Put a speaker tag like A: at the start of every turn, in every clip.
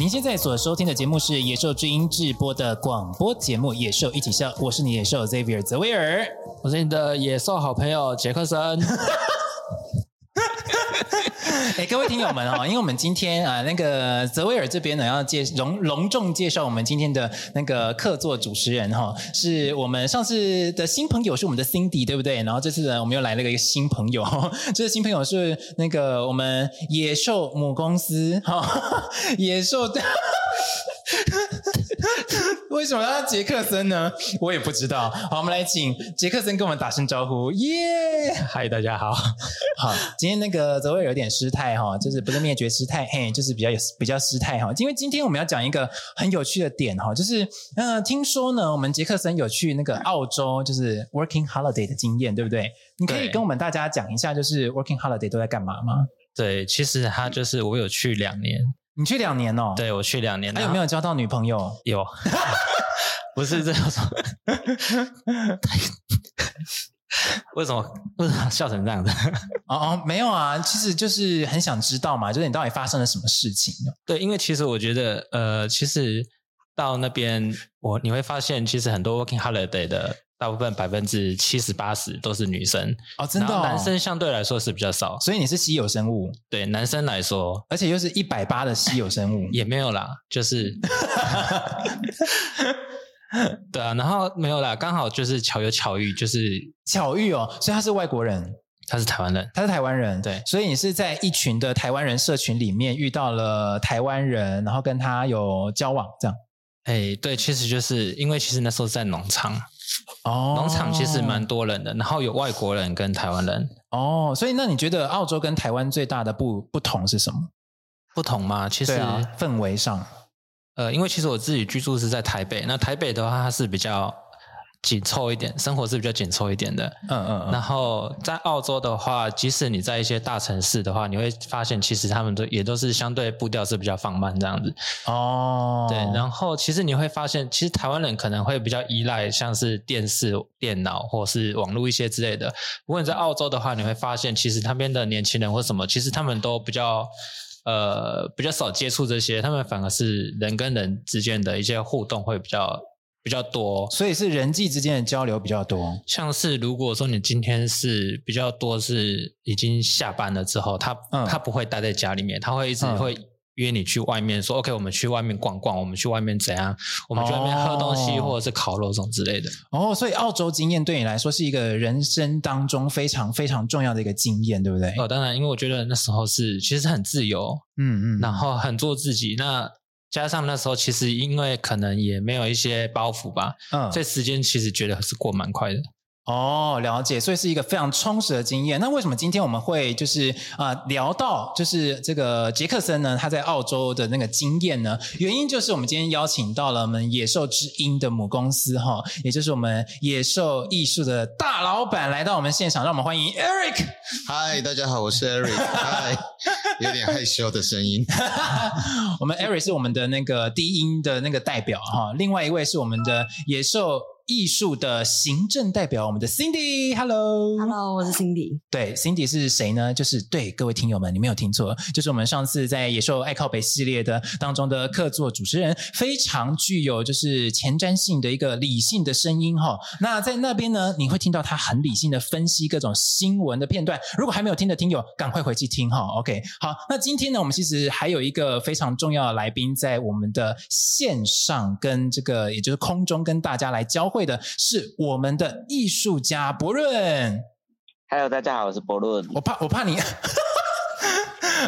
A: 您现在所收听的节目是野兽之音制播的广播节目《野兽一起笑》，我是你野兽 Xavier 泽维尔，
B: 我是你的野兽好朋友杰克森。
A: 哎，各位听友们哦，因为我们今天啊，那个泽威尔这边呢，要介隆隆重介绍我们今天的那个客座主持人哈，是我们上次的新朋友，是我们的 Cindy，对不对？然后这次呢，我们又来了一个新朋友，这个新朋友是那个我们野兽母公司哈，野兽的。为什么要杰克森呢？我也不知道。好，我们来请杰克森跟我们打声招呼。耶，
B: 嗨，大家好。
A: 好，今天那个泽维有点失态哈，就是不是灭绝师太，嘿，就是比较有比较失态哈。因为今天我们要讲一个很有趣的点哈，就是呃，听说呢，我们杰克森有去那个澳洲，就是 working holiday 的经验，对不对？你可以跟我们大家讲一下，就是 working holiday 都在干嘛吗？
B: 对，其实他就是我有去两年。
A: 你去两年哦？
B: 对，我去两年。
A: 还有没有交到女朋友？
B: 有，不是这样说。为什么？为什么笑成这样子？
A: 哦哦，没有啊，其实就是很想知道嘛，就是你到底发生了什么事情？
B: 对，因为其实我觉得，呃，其实到那边，我你会发现，其实很多 working holiday 的。大部分百分之七十八十都是女生
A: 哦，真的、哦，
B: 男生相对来说是比较少，
A: 所以你是稀有生物。
B: 对男生来说，
A: 而且又是一百八的稀有生物，
B: 也没有啦，就是，对啊，然后没有啦，刚好就是巧有巧遇，就是
A: 巧遇哦，所以他是外国人，
B: 他是台湾人，
A: 他是台湾人，
B: 对，
A: 所以你是在一群的台湾人社群里面遇到了台湾人，然后跟他有交往，这样。
B: 哎，对，其实就是因为其实那时候在农场。哦，农场其实蛮多人的，然后有外国人跟台湾人。
A: 哦，所以那你觉得澳洲跟台湾最大的不不同是什么？
B: 不同吗？其实、
A: 啊、氛围上，
B: 呃，因为其实我自己居住是在台北，那台北的话它是比较。紧凑一点，生活是比较紧凑一点的。嗯嗯嗯。然后在澳洲的话，即使你在一些大城市的话，你会发现其实他们都也都是相对步调是比较放慢这样子。哦。对，然后其实你会发现，其实台湾人可能会比较依赖像是电视、电脑或是网络一些之类的。如果你在澳洲的话，你会发现其实那边的年轻人或什么，其实他们都比较呃比较少接触这些，他们反而是人跟人之间的一些互动会比较。比较多，
A: 所以是人际之间的交流比较多。
B: 像是如果说你今天是比较多是已经下班了之后，他、嗯、他不会待在家里面，他会一直会约你去外面说、嗯、，OK，我们去外面逛逛，我们去外面怎样，我们去外面喝东西、哦、或者是烤肉这种之类的。
A: 哦，所以澳洲经验对你来说是一个人生当中非常非常重要的一个经验，对不对？
B: 哦，当然，因为我觉得那时候是其实很自由，嗯嗯，然后很做自己。那加上那时候，其实因为可能也没有一些包袱吧，嗯，这时间其实觉得是过蛮快的。
A: 哦，了解，所以是一个非常充实的经验。那为什么今天我们会就是啊、呃、聊到就是这个杰克森呢？他在澳洲的那个经验呢？原因就是我们今天邀请到了我们野兽之音的母公司哈，也就是我们野兽艺术的大老板来到我们现场，让我们欢迎 Eric。
C: 嗨，大家好，我是 Eric。嗨，有点害羞的声音。
A: 我们 Eric 是我们的那个低音的那个代表哈，另外一位是我们的野兽。艺术的行政代表，我们的 Cindy，Hello，Hello，
D: 我是 Cindy。
A: 对，Cindy 是谁呢？就是对各位听友们，你没有听错，就是我们上次在野兽爱靠北系列的当中的客座主持人，非常具有就是前瞻性的一个理性的声音哈。那在那边呢，你会听到他很理性的分析各种新闻的片段。如果还没有听的听友，赶快回去听哈。OK，好，那今天呢，我们其实还有一个非常重要的来宾在我们的线上跟这个也就是空中跟大家来交汇。会的是我们的艺术家博润。
E: Hello，大家好，我是博润。
A: 我怕，我怕你。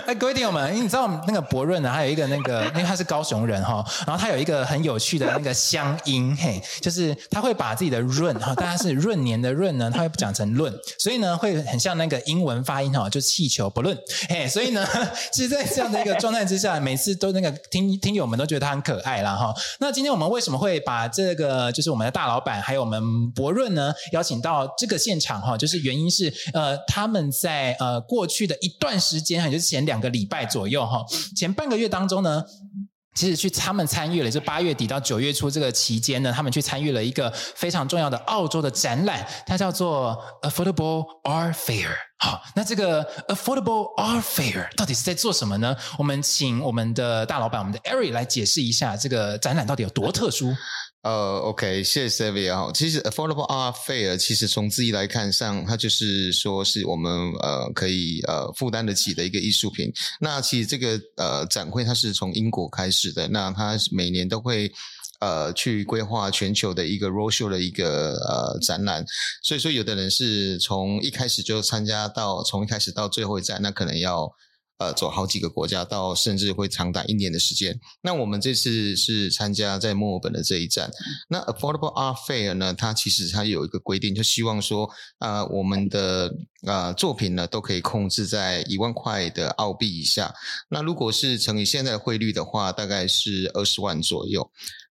A: 哎，各位听友们，因为你知道那个伯润呢，他有一个那个，因为他是高雄人哈，然后他有一个很有趣的那个乡音，嘿，就是他会把自己的润哈，大家是闰年的闰呢，他会讲成论，所以呢会很像那个英文发音哈，就气球不论，嘿，所以呢，其实在这样的一个状态之下，每次都那个听听友们都觉得他很可爱啦哈。那今天我们为什么会把这个就是我们的大老板还有我们伯润呢邀请到这个现场哈？就是原因是呃他们在呃过去的一段时间哈，就是前。两个礼拜左右哈，前半个月当中呢，其实去他们参与了，是八月底到九月初这个期间呢，他们去参与了一个非常重要的澳洲的展览，它叫做 Affordable Art Fair。好，那这个 Affordable Art Fair 到底是在做什么呢？我们请我们的大老板，我们的 Eric 来解释一下这个展览到底有多特殊。
C: 呃、，OK，谢谢 Savia 哈。其实 Affordable Art Fair 其实从字义来看上，它就是说是我们呃可以呃负担得起的一个艺术品。那其实这个呃展会它是从英国开始的，那它每年都会呃去规划全球的一个 roadshow 的一个呃展览。所以说，有的人是从一开始就参加到从一开始到最后一站，那可能要。呃，走好几个国家，到甚至会长达一年的时间。那我们这次是参加在墨尔本的这一站。那 Affordable Art Fair 呢，它其实它有一个规定，就希望说，呃，我们的呃作品呢都可以控制在一万块的澳币以下。那如果是乘以现在的汇率的话，大概是二十万左右。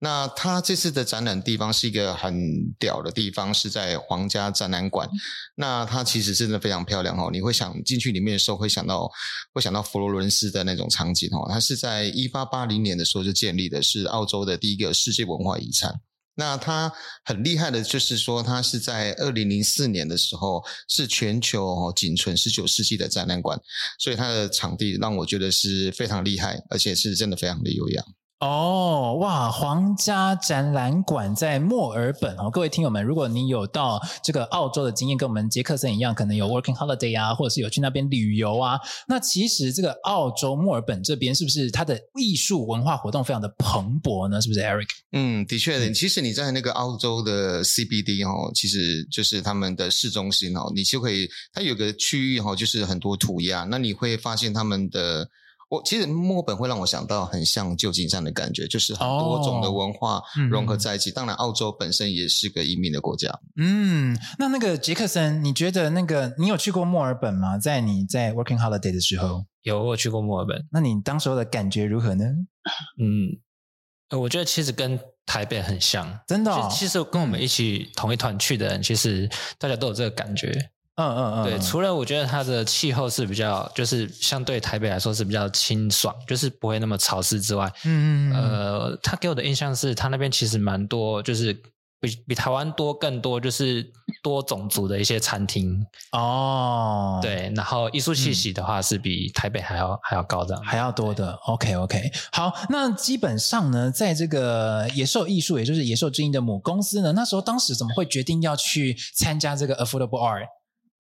C: 那他这次的展览地方是一个很屌的地方，是在皇家展览馆。那它其实真的非常漂亮哦，你会想进去里面的时候，会想到会想到佛罗伦斯的那种场景哦。它是在一八八零年的时候就建立的，是澳洲的第一个世界文化遗产。那它很厉害的就是说，它是在二零零四年的时候是全球哦仅存十九世纪的展览馆，所以它的场地让我觉得是非常厉害，而且是真的非常的优雅。
A: 哦，哇！皇家展览馆在墨尔本哦，各位听友们，如果你有到这个澳洲的经验，跟我们杰克森一样，可能有 working holiday 啊，或者是有去那边旅游啊，那其实这个澳洲墨尔本这边是不是它的艺术文化活动非常的蓬勃呢？是不是，Eric？
C: 嗯，的确的。其实你在那个澳洲的 CBD 哦，其实就是他们的市中心哦，你就可以，它有个区域哈，就是很多涂鸦，那你会发现他们的。我其实墨尔本会让我想到很像旧金山的感觉，就是很多种的文化融合在一起。哦嗯、当然，澳洲本身也是个移民的国家。
A: 嗯，那那个杰克森，你觉得那个你有去过墨尔本吗？在你在 working holiday 的时候，
B: 有我去过墨尔本。
A: 那你当时候的感觉如何呢？
B: 嗯，我觉得其实跟台北很像，
A: 真的、哦。
B: 其实跟我们一起同一团去的人，其实大家都有这个感觉。
A: 嗯嗯嗯，
B: 对，除了我觉得它的气候是比较，就是相对台北来说是比较清爽，就是不会那么潮湿之外，嗯嗯呃，他给我的印象是，他那边其实蛮多，就是比比台湾多更多，就是多种族的一些餐厅。
A: 哦，
B: 对，然后艺术气息的话是比台北还要、嗯、还要高的，
A: 还要多的。OK OK，好，那基本上呢，在这个野兽艺术，也就是野兽之音的母公司呢，那时候当时怎么会决定要去参加这个 Affordable Art？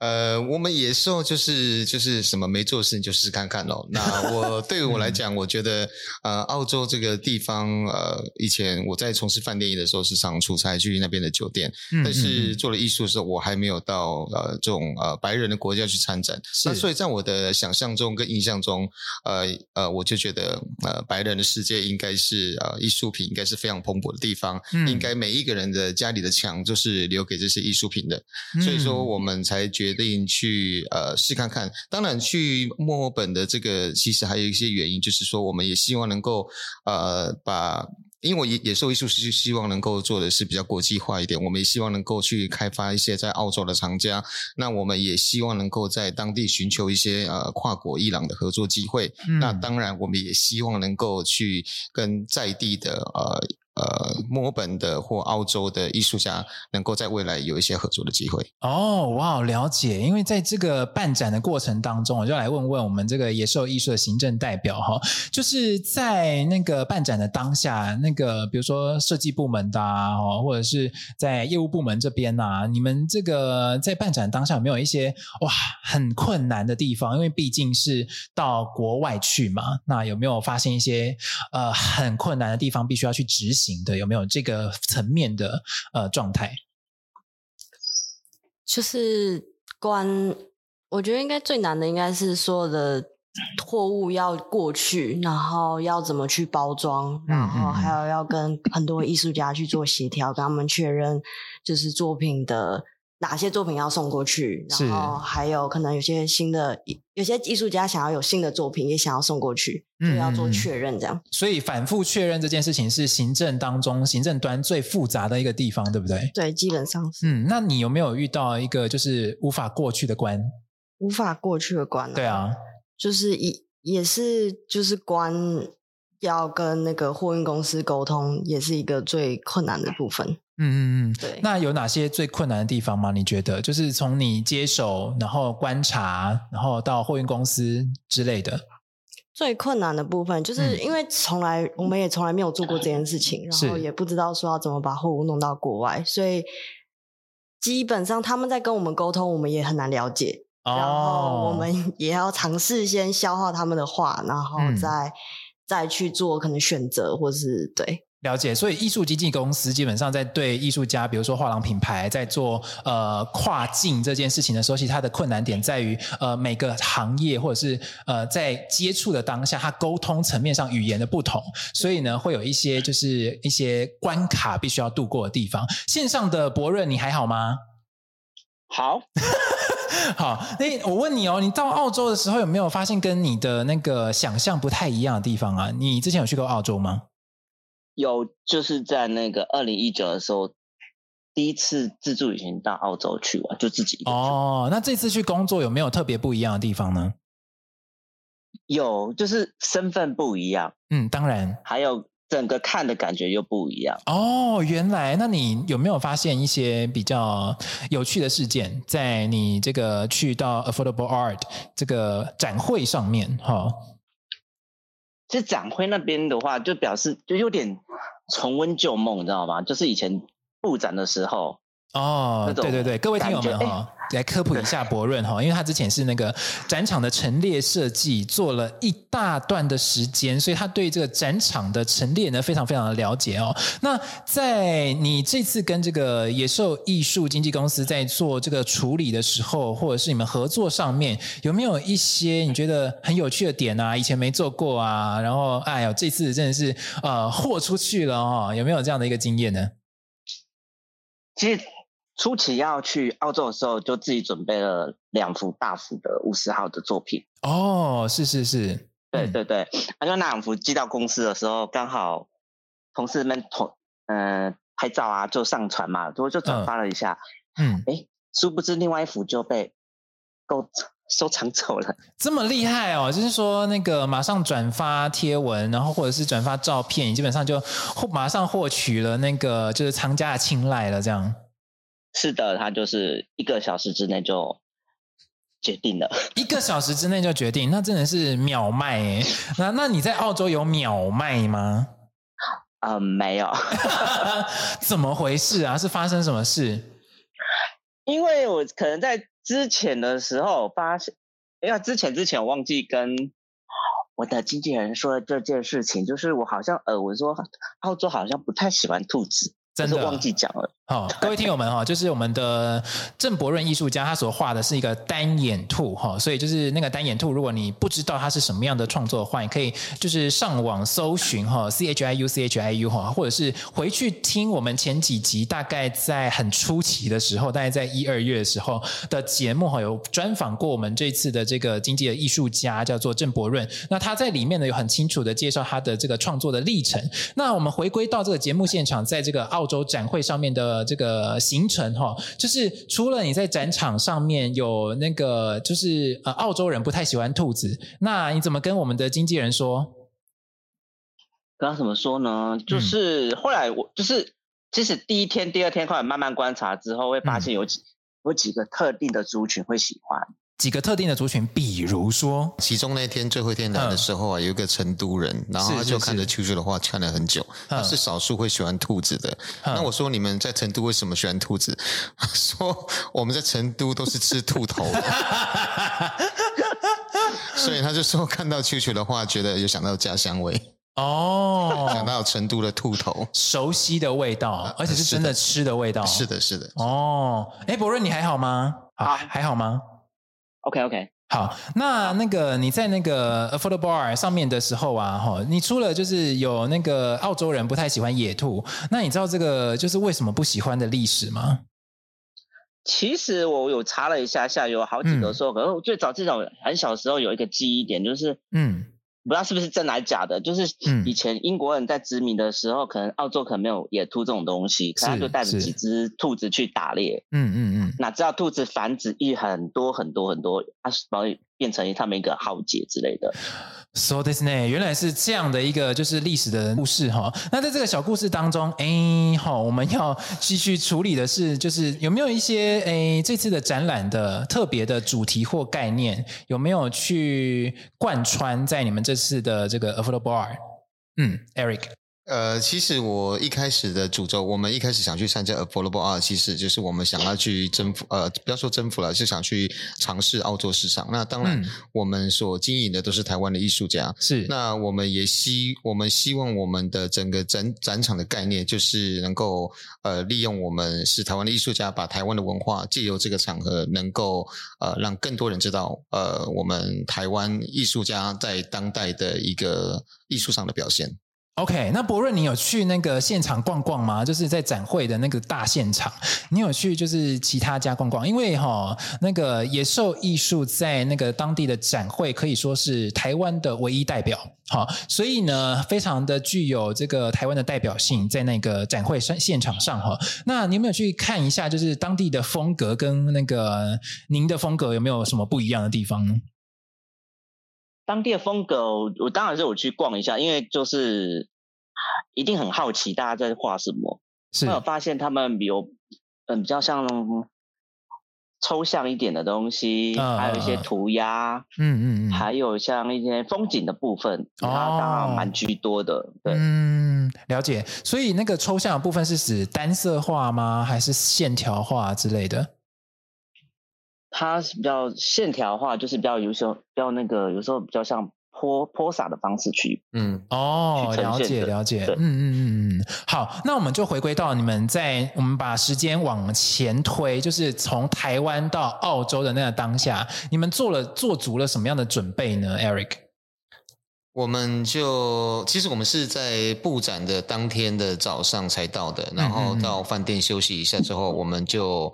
C: 呃，我们野兽就是就是什么没做事就试看看喽。那我 对于我来讲，我觉得呃，澳洲这个地方呃，以前我在从事饭店业的时候，是常出差去那边的酒店。但是做了艺术的时候，我还没有到呃这种呃白人的国家去参展。那所以在我的想象中跟印象中，呃呃，我就觉得呃白人的世界应该是呃艺术品应该是非常蓬勃的地方，嗯、应该每一个人的家里的墙就是留给这些艺术品的。所以说我们才决。决定去呃试看看，当然去墨尔本的这个其实还有一些原因，就是说我们也希望能够呃把，因为我野野兽艺术是希望能够做的是比较国际化一点，我们也希望能够去开发一些在澳洲的厂家，那我们也希望能够在当地寻求一些呃跨国伊朗的合作机会，嗯、那当然我们也希望能够去跟在地的呃。呃，墨尔本的或澳洲的艺术家能够在未来有一些合作的机会。
A: 哦，哇，了解。因为在这个办展的过程当中，我就来问问我们这个野兽艺术的行政代表哈，就是在那个办展的当下，那个比如说设计部门的啊，或者是在业务部门这边啊，你们这个在办展当下有没有一些哇很困难的地方？因为毕竟是到国外去嘛，那有没有发现一些呃很困难的地方，必须要去执行？的有没有这个层面的呃状态？
D: 就是关，我觉得应该最难的应该是所有的货物要过去，然后要怎么去包装，然后还有要跟很多艺术家去做协调，跟他们确认就是作品的。哪些作品要送过去？然后还有可能有些新的，有些艺术家想要有新的作品，也想要送过去，就要做确认这样。
A: 所以反复确认这件事情是行政当中行政端最复杂的一个地方，对不对？
D: 对，基本上是。
A: 嗯，那你有没有遇到一个就是无法过去的关？
D: 无法过去的关？
A: 对啊，
D: 就是一也是就是关要跟那个货运公司沟通，也是一个最困难的部分。
A: 嗯嗯嗯，对。那有哪些最困难的地方吗？你觉得，就是从你接手，然后观察，然后到货运公司之类的。
D: 最困难的部分，就是因为从来、嗯、我们也从来没有做过这件事情，然后也不知道说要怎么把货物弄到国外，所以基本上他们在跟我们沟通，我们也很难了解。哦。然后我们也要尝试先消化他们的话，然后再、嗯、再去做可能选择，或是对。
A: 了解，所以艺术经纪公司基本上在对艺术家，比如说画廊品牌，在做呃跨境这件事情的时候，其实它的困难点在于呃每个行业或者是呃在接触的当下，它沟通层面上语言的不同，所以呢会有一些就是一些关卡必须要度过的地方。线上的博润，你还好吗？
E: 好，
A: 好。那我问你哦，你到澳洲的时候有没有发现跟你的那个想象不太一样的地方啊？你之前有去过澳洲吗？
E: 有，就是在那个二零一九的时候，第一次自助旅行到澳洲去玩，就自己一个。
A: 哦，那这次去工作有没有特别不一样的地方呢？
E: 有，就是身份不一样。
A: 嗯，当然。
E: 还有整个看的感觉又不一样。
A: 哦，原来，那你有没有发现一些比较有趣的事件，在你这个去到 Affordable Art 这个展会上面？哈。
E: 其实展会那边的话，就表示就有点重温旧梦，你知道吗？就是以前布展的时候。
A: 哦，对对对，各位听友们哈，来科普一下博润哈，因为他之前是那个展场的陈列设计，做了一大段的时间，所以他对这个展场的陈列呢非常非常的了解哦。那在你这次跟这个野兽艺术经纪公司在做这个处理的时候，或者是你们合作上面，有没有一些你觉得很有趣的点啊？以前没做过啊，然后哎呦，这次真的是呃豁出去了哦，有没有这样的一个经验呢？
E: 其实。初期要去澳洲的时候，就自己准备了两幅大幅的五十号的作品。
A: 哦，是是是，
E: 对对对。那就那两幅寄到公司的时候，刚好同事们同嗯、呃、拍照啊，就上传嘛，就就转发了一下。嗯，哎，殊不知另外一幅就被购 收藏走了。
A: 这么厉害哦！就是说那个马上转发贴文，然后或者是转发照片，基本上就获马上获取了那个就是藏家的青睐了，这样。
E: 是的，他就是一个小时之内就决定了。
A: 一个小时之内就决定，那真的是秒卖诶。那那你在澳洲有秒卖吗？
E: 嗯，没有。
A: 怎么回事啊？是发生什么事？
E: 因为我可能在之前的时候发现，因为之前之前我忘记跟我的经纪人说这件事情，就是我好像呃，我说澳洲好像不太喜欢兔子。真的忘记讲了。
A: 好，各位听友们哈，就是我们的郑伯润艺术家，他所画的是一个单眼兔哈，所以就是那个单眼兔，如果你不知道它是什么样的创作的话，你可以就是上网搜寻哈，C H I U C H I U 哈，或者是回去听我们前几集，大概在很初期的时候，大概在一二月的时候的节目哈，有专访过我们这次的这个经济的艺术家，叫做郑伯润。那他在里面呢，有很清楚的介绍他的这个创作的历程。那我们回归到这个节目现场，在这个澳洲展会上面的这个行程哈，就是除了你在展场上面有那个，就是呃，澳洲人不太喜欢兔子，那你怎么跟我们的经纪人说？
E: 跟他怎么说呢？就是后来我就是，其实第一天、第二天后来慢慢观察之后，会发现有几有几个特定的族群会喜欢。
A: 几个特定的族群，比如说，
C: 其中那天最后一天来的时候啊，嗯、有一个成都人，然后他就看着秋秋的画看了很久，是是是他是少数会喜欢兔子的。嗯、那我说，你们在成都为什么喜欢兔子？他说我们在成都都是吃兔头的，所以他就说看到秋秋的画，觉得有想到家乡味哦，想到成都的兔头，
A: 熟悉的味道，而且是真的吃的味道。
C: 是的，是的。是的
A: 哦，哎，博润你还好吗？啊，还好吗
E: ？OK OK，
A: 好，那那个你在那个 Affordable 上面的时候啊，哈，你除了就是有那个澳洲人不太喜欢野兔，那你知道这个就是为什么不喜欢的历史吗？
E: 其实我有查了一下下，有好几个说，嗯、可是最早最早很小时候有一个记忆点，就是嗯。不知道是不是真还是假的，就是以前英国人在殖民的时候，嗯、可能澳洲可能没有野兔这种东西，可能他就带着几只兔子去打猎。嗯嗯嗯，哪知道兔子繁殖一很多很多很多，它然后变成他们一个浩劫之类的。
A: So this 呢，原来是这样的一个就是历史的故事哈。那在这个小故事当中，哎，好，我们要继续处理的是，就是有没有一些哎这次的展览的特别的主题或概念，有没有去贯穿在你们这次的这个 Affordable Art？嗯，Eric。
C: 呃，其实我一开始的主轴，我们一开始想去参加 Affordable Art，其实就是我们想要去征服，呃，不要说征服了，是想去尝试澳洲市场。那当然，嗯、我们所经营的都是台湾的艺术家。是，那我们也希，我们希望我们的整个展展场的概念，就是能够呃，利用我们是台湾的艺术家，把台湾的文化借由这个场合，能够呃，让更多人知道，呃，我们台湾艺术家在当代的一个艺术上的表现。
A: OK，那伯润，你有去那个现场逛逛吗？就是在展会的那个大现场，你有去就是其他家逛逛？因为哈、哦，那个野兽艺术在那个当地的展会可以说是台湾的唯一代表，好，所以呢，非常的具有这个台湾的代表性，在那个展会现现场上哈。那你有没有去看一下，就是当地的风格跟那个您的风格有没有什么不一样的地方呢？
E: 当地的风格，我当然是我去逛一下，因为就是一定很好奇大家在画什么。是，我有发现他们有嗯比较像抽象一点的东西，呃、还有一些涂鸦，嗯嗯嗯，还有像一些风景的部分，它当然蛮居多的。哦、对，
A: 嗯，了解。所以那个抽象的部分是指单色画吗？还是线条画之类的？
E: 它是比较线条化，就是比较有时候比较那个，有时候比较像泼泼洒的方式去，嗯，
A: 哦，了解了解，对嗯嗯嗯嗯，好，那我们就回归到你们在我们把时间往前推，就是从台湾到澳洲的那个当下，你们做了做足了什么样的准备呢？Eric，
C: 我们就其实我们是在布展的当天的早上才到的，然后到饭店休息一下之后，我们就。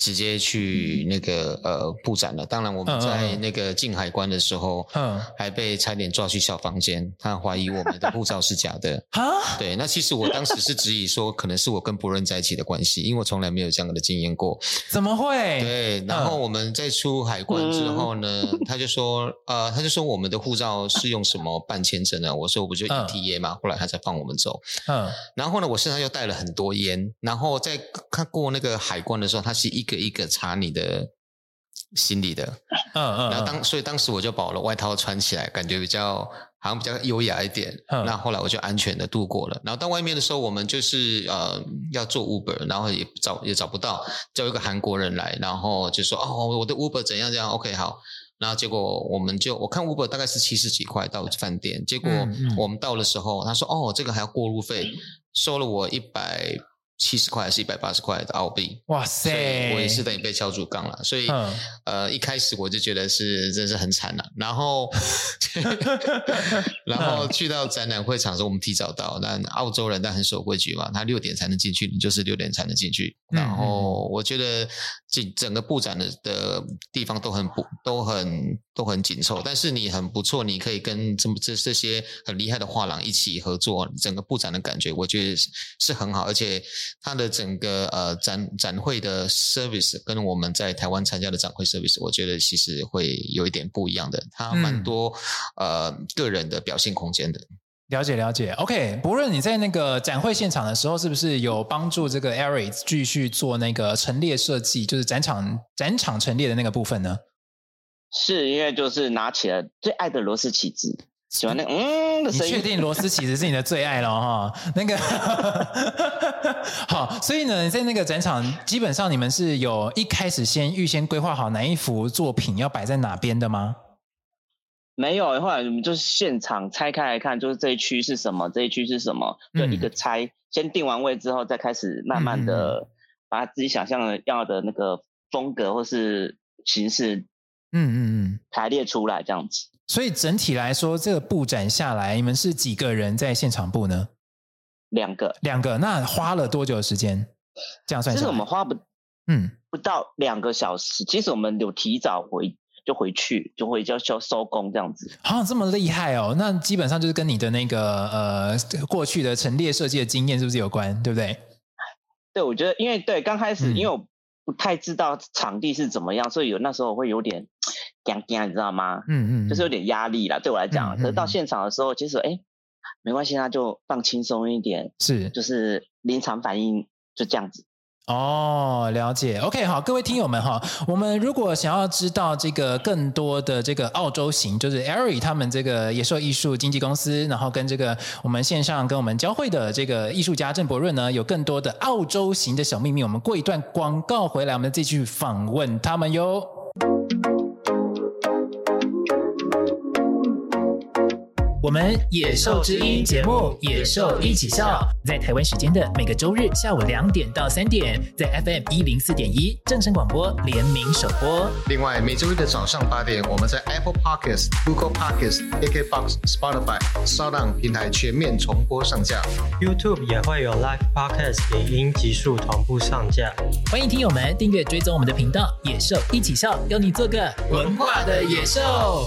C: 直接去那个呃布展了。当然，我们在那个进海关的时候，嗯，还被差点抓去小房间。他怀疑我们的护照是假的。啊？对，那其实我当时是质疑说，可能是我跟博润在一起的关系，因为我从来没有这样的经验过。
A: 怎么会？
C: 对。然后我们在出海关之后呢，他就说，呃，他就说我们的护照是用什么办签证呢？我说我不就 ETA 嘛。后来他才放我们走。嗯。然后呢，我身上又带了很多烟。然后在看过那个海关的时候，他是一。一个一个查你的心理的，嗯嗯，然后当所以当时我就把我的外套穿起来，感觉比较好像比较优雅一点。嗯、那后来我就安全的度过了。然后到外面的时候，我们就是呃要做 Uber，然后也找也找不到，叫一个韩国人来，然后就说哦，我的 Uber 怎样怎样，OK 好。然后结果我们就我看 Uber 大概是七十几块到饭店，结果我们到的时候，他说哦，这个还要过路费，收了我一百。七十块还是一百八十块的澳币？哇塞！我也是等于被敲竹杠了，所以、嗯、呃一开始我就觉得是真是很惨了。然后 然后去到展览会场的时候，我们提早到，但澳洲人但很守规矩嘛，他六点才能进去，你就是六点才能进去。然后我觉得整整个布展的的地方都很不都很都很紧凑，但是你很不错，你可以跟这么这这些很厉害的画廊一起合作，整个布展的感觉我觉得是是很好，而且。它的整个呃展展会的 service 跟我们在台湾参加的展会 service，我觉得其实会有一点不一样的。它蛮多、嗯、呃个人的表现空间的。
A: 了解了解。OK，不论你在那个展会现场的时候，是不是有帮助这个 Eric 继续做那个陈列设计，就是展场展场陈列的那个部分呢？
E: 是因为就是拿起了最爱的螺丝起子。喜欢那个嗯的声音，
A: 你确定螺丝其实是你的最爱了哈？那个 好，所以呢，在那个展场，基本上你们是有一开始先预先规划好哪一幅作品要摆在哪边的吗？
E: 没有，后来我们就是现场拆开来看，就是这一区是什么，这一区是什么，就一个拆，嗯、先定完位之后，再开始慢慢的把自己想象的要的那个风格或是形式，嗯嗯嗯，排列出来这样子。
A: 所以整体来说，这个布展下来，你们是几个人在现场布呢？
E: 两个，
A: 两个。那花了多久的时间？这样算下来？
E: 其实我们花不，嗯，不到两个小时。其实我们有提早回，就回去，就回就就收工这样子。
A: 啊，这么厉害哦！那基本上就是跟你的那个呃过去的陈列设计的经验是不是有关？对不对？
E: 对，我觉得，因为对刚开始，因为我不太知道场地是怎么样，嗯、所以有那时候会有点。惊惊，你知道吗？嗯嗯，就是有点压力啦，对我来讲。可是到现场的时候，其实哎，没关系，那就放轻松一点，是，就是临场反应，就这样子。
A: 哦，了解。OK，好，各位听友们哈，我们如果想要知道这个更多的这个澳洲行，就是 Ari 他们这个野兽艺术经纪公司，然后跟这个我们线上跟我们交汇的这个艺术家郑博润呢，有更多的澳洲行的小秘密。我们过一段广告回来，我们继续访问他们哟。我们野兽之音节目《野兽一起笑》在台湾时间的每个周日下午两点到三点，在 FM 一零四点一正声广播联名首播。
C: 另外，每周日的早上八点，我们在 Apple Podcasts、Google Podcasts、KKBox、Spotify、SoundOn 平台全面重播上架。
F: YouTube 也会有 Live Podcast 影音极速同步上架。
A: 欢迎听友们订阅追踪我们的频道《野兽一起笑》，邀你做个文化的野
G: 兽。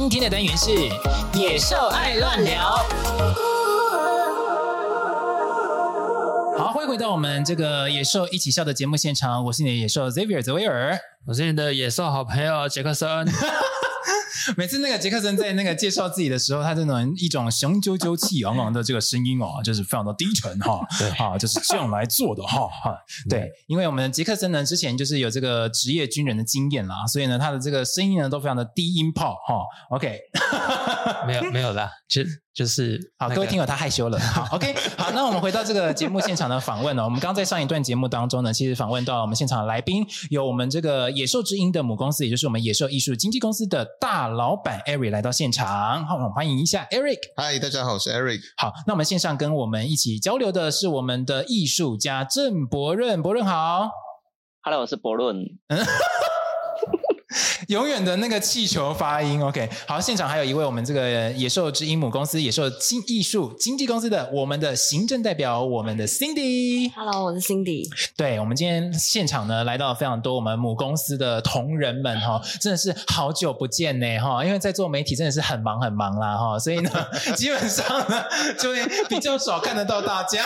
A: 今天的单元是野兽爱乱聊。好，欢迎回到我们这个野兽一起笑的节目现场，我是你的野兽 Xavier 泽维尔，
B: 我是你的野兽好朋友杰克森。
A: 每次那个杰克森在那个介绍自己的时候，他这种一种雄赳赳气昂昂的这个声音哦，就是非常的低沉哈，对哈，就是这样来做的哈哈。对，因为我们杰克森呢之前就是有这个职业军人的经验啦，所以呢他的这个声音呢都非常的低音炮哈。OK，
B: 没有没有啦，其实。就是
A: 好，各位听友，他害羞了。好，OK，好，那我们回到这个节目现场的访问呢。我们刚刚在上一段节目当中呢，其实访问到了我们现场的来宾，有我们这个野兽之音的母公司，也就是我们野兽艺术经纪公司的大老板 Eric 来到现场。好，我们欢迎一下 Eric。
C: 嗨，大家好，我是 Eric。
A: 好，那我们线上跟我们一起交流的是我们的艺术家郑博润，博润好。
E: Hello，我是博润。
A: 永远的那个气球发音，OK。好，现场还有一位我们这个野兽之音母公司野兽经艺术经纪公司的我们的行政代表，我们的 Cindy。
D: Hello，我是 Cindy。
A: 对，我们今天现场呢来到了非常多我们母公司的同仁们哈，真的是好久不见呢哈，因为在做媒体真的是很忙很忙啦哈，所以呢 基本上呢就会比较少看得到大家。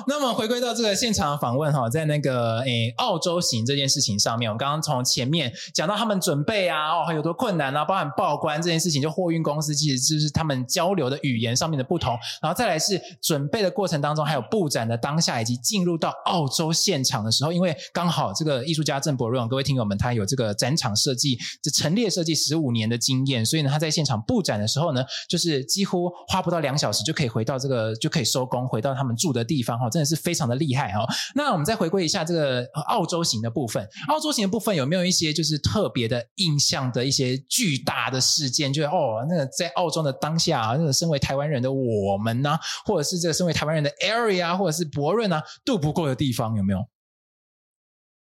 A: 好，那么回归到这个现场访问哈，在那个诶澳洲行这件事情上面，我们刚刚从前面讲到他们准备啊，哦，还有多困难啊，包含报关这件事情，就货运公司其实就是他们交流的语言上面的不同，然后再来是准备的过程当中，还有布展的当下，以及进入到澳洲现场的时候，因为刚好这个艺术家郑伯润，各位听友们，他有这个展场设计、这陈列设计十五年的经验，所以呢，他在现场布展的时候呢，就是几乎花不到两小时就可以回到这个就可以收工，回到他们住的地方哈，真的是非常的厉害哦。那我们再回归一下这个澳洲行的部分，澳洲行的部分有没有一些就是特别的印象的一些巨大的事件？就是哦，那个在澳洲的当下啊，那个身为台湾人的我们呢、啊，或者是这个身为台湾人的 Area，或者是博润啊，度不过的地方有没有？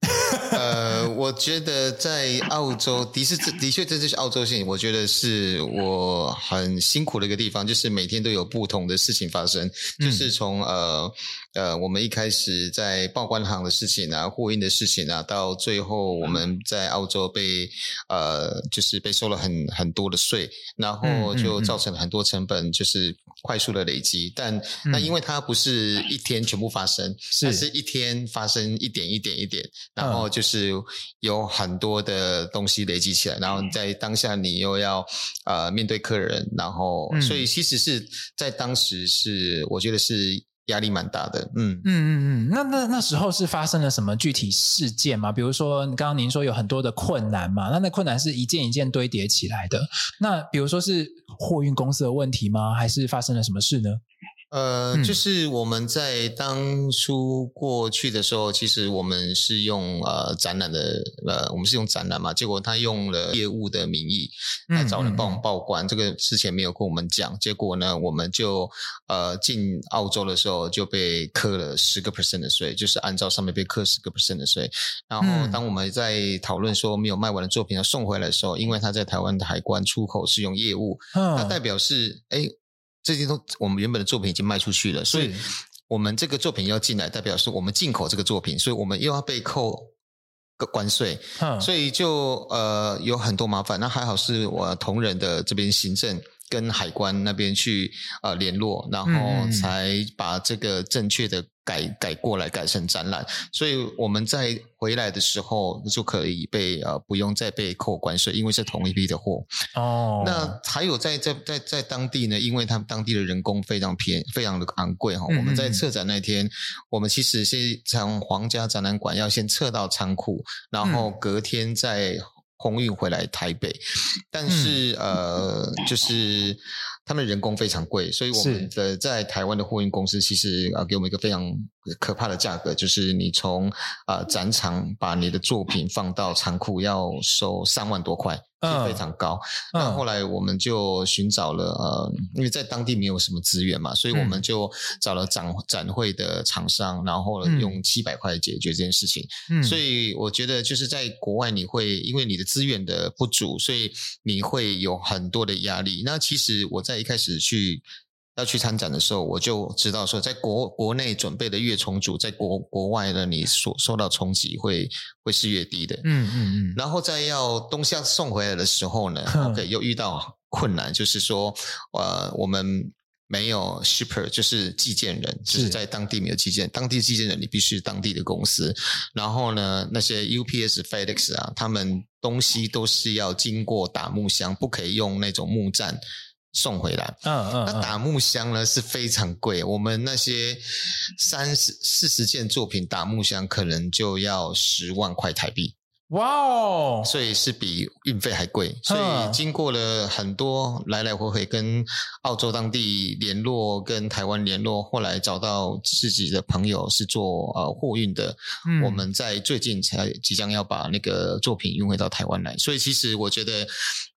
C: 呃，我觉得在澳洲，的确这的确这就是澳洲性，我觉得是我很辛苦的一个地方，就是每天都有不同的事情发生，就是从呃。呃，我们一开始在报关行的事情啊，货运的事情啊，到最后我们在澳洲被呃，就是被收了很很多的税，然后就造成了很多成本，就是快速的累积。但那因为。它不是一天全部发生，是。是一天发生一点一点一点，然后就是有很多的东西累积起来，然后在当下你又要呃面对客人，然后所以其实是在当时是我觉得是。压力蛮大的，嗯嗯
A: 嗯嗯，那那那时候是发生了什么具体事件吗？比如说，刚刚您说有很多的困难嘛，那那困难是一件一件堆叠起来的。那比如说是货运公司的问题吗？还是发生了什么事呢？
C: 呃，就是我们在当初过去的时候，其实我们是用呃展览的呃，我们是用展览嘛，结果他用了业务的名义来找人帮我们报关，这个之前没有跟我们讲，结果呢，我们就呃进澳洲的时候就被课了十个 percent 的税，就是按照上面被课十个 percent 的税。然后当我们在讨论说没有卖完的作品要送回来的时候，因为他在台湾的海关出口是用业务，那代表是哎。这些都我们原本的作品已经卖出去了，所以我们这个作品要进来，代表是我们进口这个作品，所以我们又要被扣个关税，所以就呃有很多麻烦。那还好是我同仁的这边行政跟海关那边去呃联络，然后才把这个正确的。改改过来改成展览，所以我们在回来的时候就可以被呃不用再被扣关税，因为是同一批的货。哦，那还有在在在在当地呢，因为他们当地的人工非常便非常的昂贵哈。我们在策展那天，我们其实是从皇家展览馆要先撤到仓库，然后隔天再空运回来台北，但是呃就是。他们人工非常贵，所以我们的在台湾的货运公司其实啊，给我们一个非常可怕的价格，就是你从啊展场把你的作品放到仓库要收三万多块。是非常高。那、uh, uh, 后来我们就寻找了呃，因为在当地没有什么资源嘛，所以我们就找了展展会的厂商，然后用七百块解决这件事情。嗯，所以我觉得就是在国外，你会因为你的资源的不足，所以你会有很多的压力。那其实我在一开始去要去参展的时候，我就知道说，在国国内准备的越充足，在国国外呢，你所受到冲击会会是越低的。嗯嗯嗯。然后在要东西要送回来的时候呢，OK，又遇到困难，就是说，呃，我们没有 shipper，就是寄件人，就是在当地没有寄件，当地寄件人你必须是当地的公司。然后呢，那些 UPS、FedEx 啊，他们东西都是要经过打木箱，不可以用那种木栈。送回来，嗯嗯，那打木箱呢是非常贵，我们那些三十四十件作品打木箱可能就要十万块台币。哇哦！所以是比运费还贵，所以经过了很多来来回回跟澳洲当地联络，跟台湾联络，后来找到自己的朋友是做呃货运的，嗯，我们在最近才即将要把那个作品运回到台湾来，所以其实我觉得。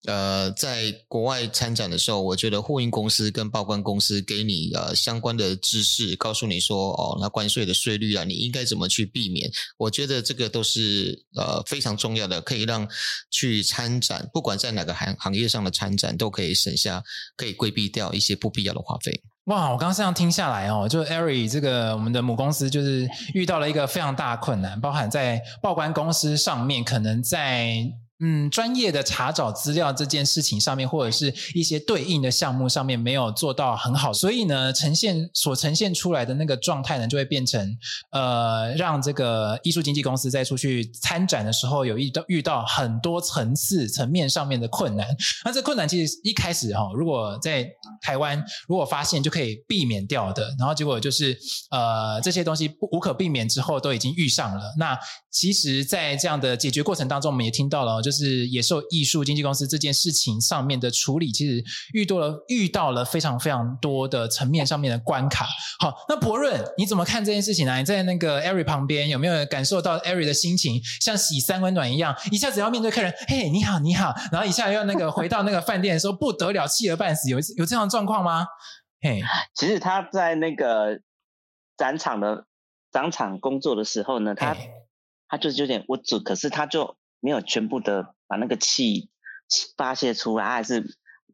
C: 呃，在国外参展的时候，我觉得货运公司跟报关公司给你呃相关的知识，告诉你说哦，那关税的税率啊，你应该怎么去避免？我觉得这个都是呃非常重要的，可以让去参展，不管在哪个行行业上的参展，都可以省下，可以规避掉一些不必要的花费。
A: 哇，我刚刚这样听下来哦，就 Ari 这个我们的母公司就是遇到了一个非常大的困难，包含在报关公司上面，可能在。嗯，专业的查找资料这件事情上面，或者是一些对应的项目上面没有做到很好，所以呢，呈现所呈现出来的那个状态呢，就会变成呃，让这个艺术经纪公司在出去参展的时候，有遇到遇到很多层次层面上面的困难。那这困难其实一开始哈、哦，如果在台湾如果发现就可以避免掉的，然后结果就是呃，这些东西不无可避免之后都已经遇上了。那其实，在这样的解决过程当中，我们也听到了。就是野兽艺术经纪公司这件事情上面的处理，其实遇到了遇到了非常非常多的层面上面的关卡。好，那博润你怎么看这件事情呢？你在那个艾瑞旁边有没有感受到艾瑞的心情像洗三温暖一样，一下子要面对客人，嘿，你好，你好，然后一下又要那个回到那个饭店的时候不得了，气得半死，有有这样的状况吗？嘿，
E: 其实他在那个展场的展场工作的时候呢，他他就是有点无助，可是他就。没有全部的把那个气发泄出来，还是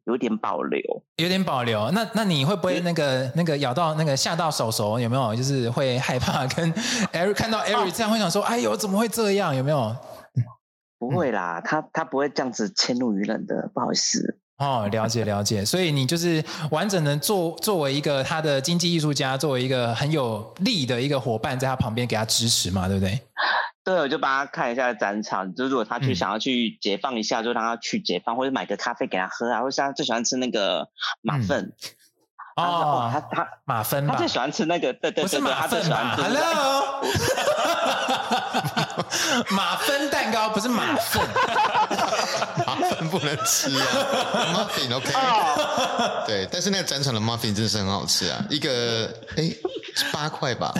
E: 有点保留，
A: 有点保留。那那你会不会那个那个咬到那个吓到手手？有没有？就是会害怕跟 Ari 看到 Ari 这样会想说：“哎呦，怎么会这样？”有没有？
E: 不会啦，他他不会这样子迁怒于人的，不好意思。
A: 哦，了解 了解。所以你就是完整的作作为一个他的经济艺术家，作为一个很有力的一个伙伴，在他旁边给他支持嘛，对不对？
E: 对，我就帮他看一下展场。就如果他去想要去解放一下，嗯、就让他去解放，或者买个咖啡给他喝啊。或者像他最喜欢吃那个马粪。
A: 嗯、哦，他他马粪，
E: 他最喜欢吃那个，对对对，对，他最喜欢吃。
A: Hello，马粪蛋糕不是马粪，
C: 马 粪不能吃啊。Muffin OK，、oh. 对，但是那个展场的 Muffin 真的是很好吃啊，一个哎八块吧。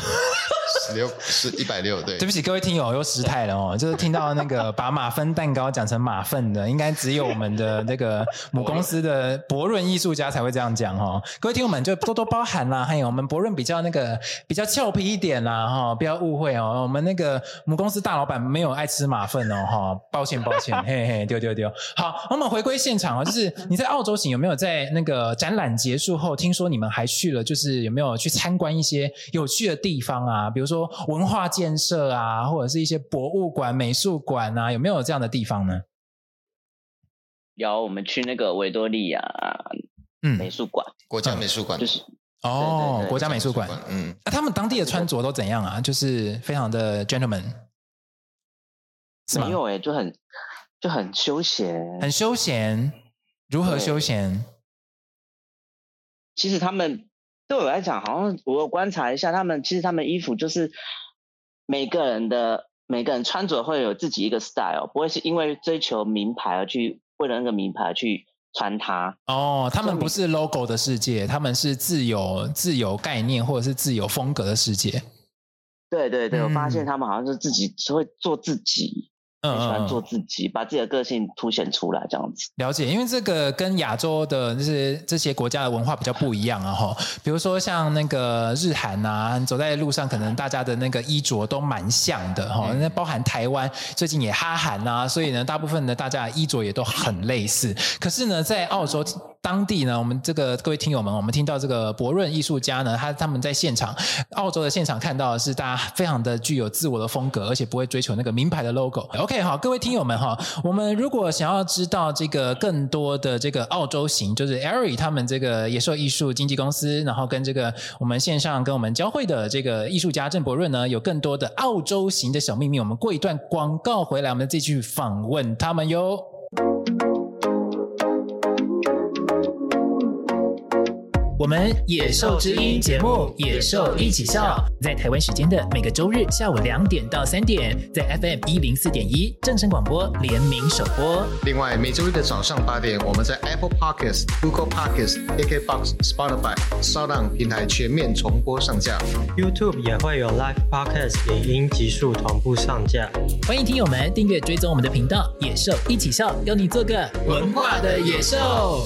C: 十六是一百六，对。
A: 对不起，各位听友又失态了哦，就是听到那个把马粪蛋糕讲成马粪的，应该只有我们的那个母公司的博润艺术家才会这样讲哦。各位听友们就多多包涵啦，还有我们博润比较那个比较俏皮一点啦哈，不要误会哦。我们那个母公司大老板没有爱吃马粪哦哈，抱歉抱歉，嘿嘿丢丢丢。好，我们回归现场哦，就是你在澳洲行有没有在那个展览结束后，听说你们还去了，就是有没有去参观一些有趣的地方啊？比如说。说文化建设啊，或者是一些博物馆、美术馆啊，有没有这样的地方呢？
E: 有，我们去那个维多利亚嗯美术馆，
C: 国家美术馆
E: 就是
A: 哦，对对对国家美术馆，嗯，那他们当地的穿着都怎样啊？就是非常的 gentleman，是吗？
E: 没有哎，就很就很休闲，
A: 很休闲，如何休闲？
E: 其实他们。对我来讲，好像我观察一下，他们其实他们衣服就是每个人的每个人穿着会有自己一个 style，不会是因为追求名牌而去为了那个名牌而去穿它。
A: 哦，他们不是 logo 的世界，他们是自由自由概念或者是自由风格的世界。
E: 对对对，我发现他们好像是自己会做自己。很喜欢做自己，把自己的个性凸显出来，这样子。
A: 了解，因为这个跟亚洲的这些这些国家的文化比较不一样啊，哈。比如说像那个日韩啊，走在路上，可能大家的那个衣着都蛮像的，哈。那包含台湾最近也哈韩啊，所以呢，大部分的大家的衣着也都很类似。可是呢，在澳洲当地呢，我们这个各位听友们，我们听到这个博润艺术家呢，他他们在现场，澳洲的现场看到的是大家非常的具有自我的风格，而且不会追求那个名牌的 logo。OK，好，各位听友们哈，我们如果想要知道这个更多的这个澳洲行，就是 Ari 他们这个野兽艺术经纪公司，然后跟这个我们线上跟我们交汇的这个艺术家郑博润呢，有更多的澳洲行的小秘密。我们过一段广告回来，我们继续访问他们哟。我们野兽之音节目《野兽一起笑》在台湾时间的每个周日下午两点到三点，在 FM 一零四点一正声广播联名首播。
C: 另外，每周日的早上八点，我们在 Apple Podcasts、Google Podcasts、KKBox、Spotify、SoundOn 平台全面重播上架。
F: YouTube 也会有 Live Podcast 影音极速同步上架。
A: 欢迎听友们订阅追踪我们的频道《野兽一起笑》，邀你做个文化的野
G: 兽。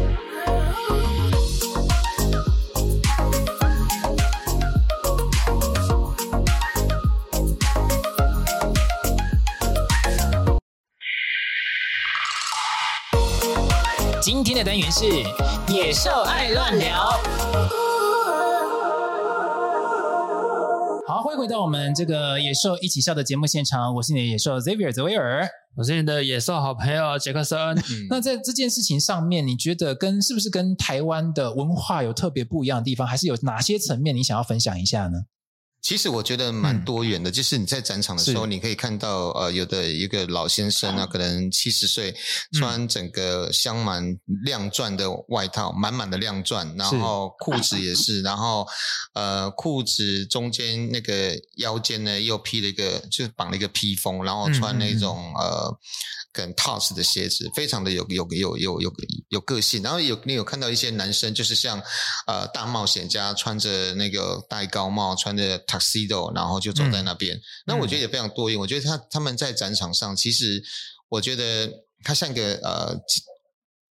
A: 单元是野兽爱乱聊。好，欢迎回到我们这个野兽一起笑的节目现场，我是你的野兽 Xavier 泽维尔，
B: 我是你的野兽好朋友杰克森。
A: 嗯、那在这件事情上面，你觉得跟是不是跟台湾的文化有特别不一样的地方，还是有哪些层面你想要分享一下呢？
C: 其实我觉得蛮多元的，嗯、就是你在展场的时候，你可以看到呃，有的一个老先生啊，可能七十岁，穿整个镶满亮钻的外套，满满的亮钻，然后裤子也是，然后呃，裤子中间那个腰间呢又披了一个，就是绑了一个披风，然后穿那种、嗯、呃。跟 Toss 的鞋子非常的有有有有有有个性，然后有你有看到一些男生就是像呃大冒险家穿着那个戴高帽，穿着 Tuxedo，然后就走在那边。嗯、那我觉得也非常多元。我觉得他他们在展场上，其实我觉得他像一个呃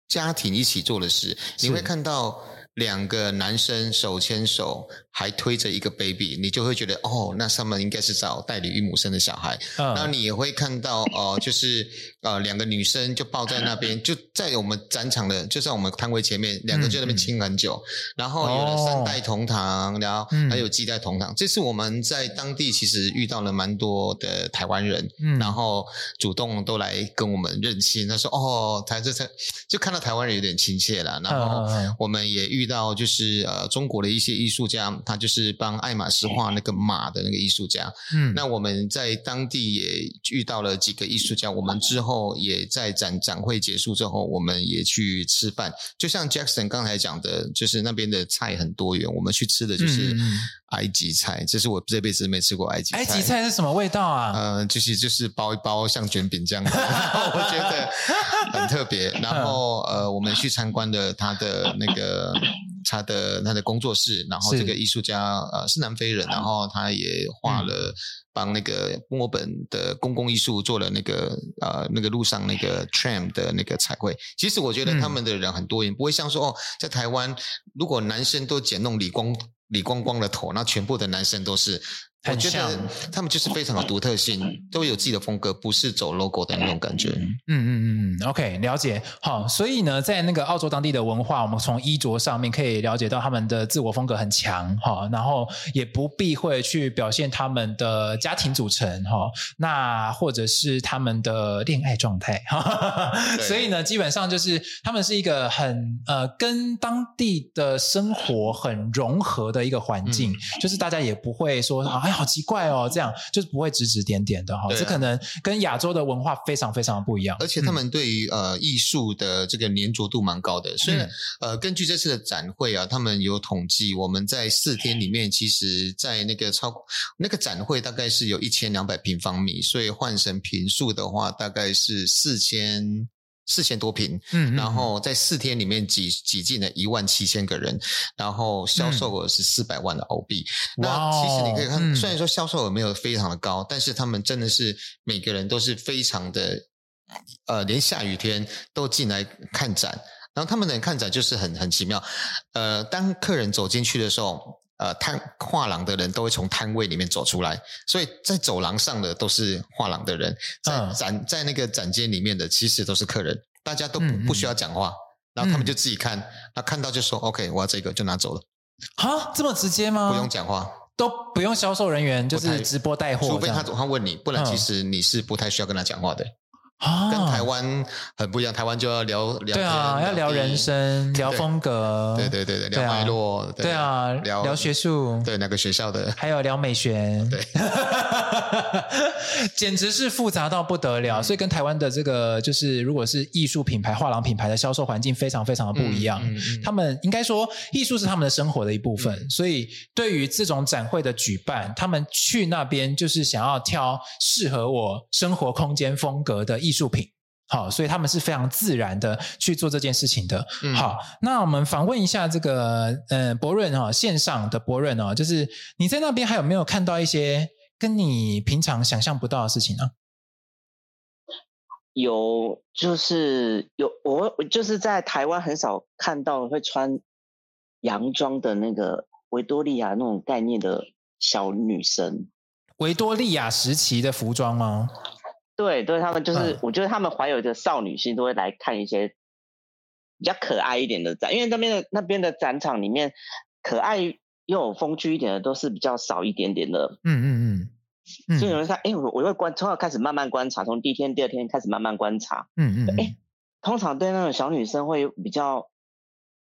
C: 家庭一起做的事，你会看到两个男生手牵手。还推着一个 baby，你就会觉得哦，那他们应该是找代理孕母生的小孩。那、uh. 你也会看到哦、呃，就是呃两个女生就抱在那边，就在我们展场的，就在我们摊位前面，两个就在那边亲很久。嗯、然后有了三代同堂，oh. 然后还有几代同堂。嗯、这次我们在当地其实遇到了蛮多的台湾人，嗯、然后主动都来跟我们认亲。他说哦，台这才就看到台湾人有点亲切了。然后我们也遇到就是呃中国的一些艺术家。他就是帮爱马仕画那个马的那个艺术家。嗯，那我们在当地也遇到了几个艺术家。我们之后也在展展会结束之后，我们也去吃饭。就像 Jackson 刚才讲的，就是那边的菜很多元。我们去吃的就是埃及菜，这是我这辈子没吃过埃及菜。
A: 埃及菜是什么味道啊？
C: 呃，就是就是包一包像卷饼这样的，我觉得很特别。然后 呃，我们去参观的他的那个。他的他的工作室，然后这个艺术家呃是南非人，然后他也画了帮那个墨尔本的公共艺术做了那个呃那个路上那个 tram 的那个彩绘。其实我觉得他们的人很多，也不会像说哦，在台湾如果男生都剪弄理光理光光的头，那全部的男生都是。我觉得他们就是非常有独特性，都有自己的风格，不是走 logo 的那种感觉。
A: 嗯嗯嗯嗯，OK，了解。好，所以呢，在那个澳洲当地的文化，我们从衣着上面可以了解到他们的自我风格很强，哈，然后也不避讳去表现他们的家庭组成，哈，那或者是他们的恋爱状态，哈，所以呢，基本上就是他们是一个很呃跟当地的生活很融合的一个环境，嗯、就是大家也不会说啊。哎，好奇怪哦，这样就是不会指指点点的哈，这可能跟亚洲的文化非常非常不一样。
C: 而且他们对于呃艺术的这个粘着度蛮高的，所以呃，根据这次的展会啊，他们有统计，我们在四天里面，其实在那个超那个展会大概是有一千两百平方米，所以换成平数的话，大概是四千。四千多平，嗯，然后在四天里面挤挤进了一万七千个人，然后销售额是四百万的澳币。嗯、那其实你可以看，虽然说销售额没有非常的高，嗯、但是他们真的是每个人都是非常的，呃，连下雨天都进来看展。然后他们的看展就是很很奇妙，呃，当客人走进去的时候。呃，摊画廊的人都会从摊位里面走出来，所以在走廊上的都是画廊的人，在展、嗯、在那个展间里面的其实都是客人，大家都不，需要讲话，然后他们就自己看，那、嗯、看到就说 OK，我要这个就拿走了。
A: 哈，这么直接吗？
C: 不用讲话，
A: 都不用销售人员，就是直播带货，
C: 除非他总他问你，不然其实你是不太需要跟他讲话的。
A: 啊，
C: 跟台湾很不一样。台湾就要聊聊，
A: 对啊，要聊人生，聊风格，
C: 对对对对，聊脉络，
A: 对啊，聊聊学术，
C: 对哪个学校的，
A: 还有聊美学，
C: 对，
A: 简直是复杂到不得了。所以跟台湾的这个就是，如果是艺术品牌、画廊品牌的销售环境，非常非常的不一样。他们应该说，艺术是他们的生活的一部分。所以对于这种展会的举办，他们去那边就是想要挑适合我生活空间风格的。艺术品，好，所以他们是非常自然的去做这件事情的。嗯、好，那我们访问一下这个，呃，博润哈，线上的博润哦，就是你在那边还有没有看到一些跟你平常想象不到的事情呢？
E: 有，就是有，我就是在台湾很少看到会穿洋装的那个维多利亚那种概念的小女生，
A: 维多利亚时期的服装吗？
E: 对对，他们就是，嗯、我觉得他们怀有一个少女心，都会来看一些比较可爱一点的展，因为那边的那边的展场里面，可爱又有风趣一点的都是比较少一点点的。嗯嗯嗯。所以有人说，哎，我我会观，从小开始慢慢观察，从第一天、第二天开始慢慢观察。嗯嗯。哎，通常对那种小女生会比较，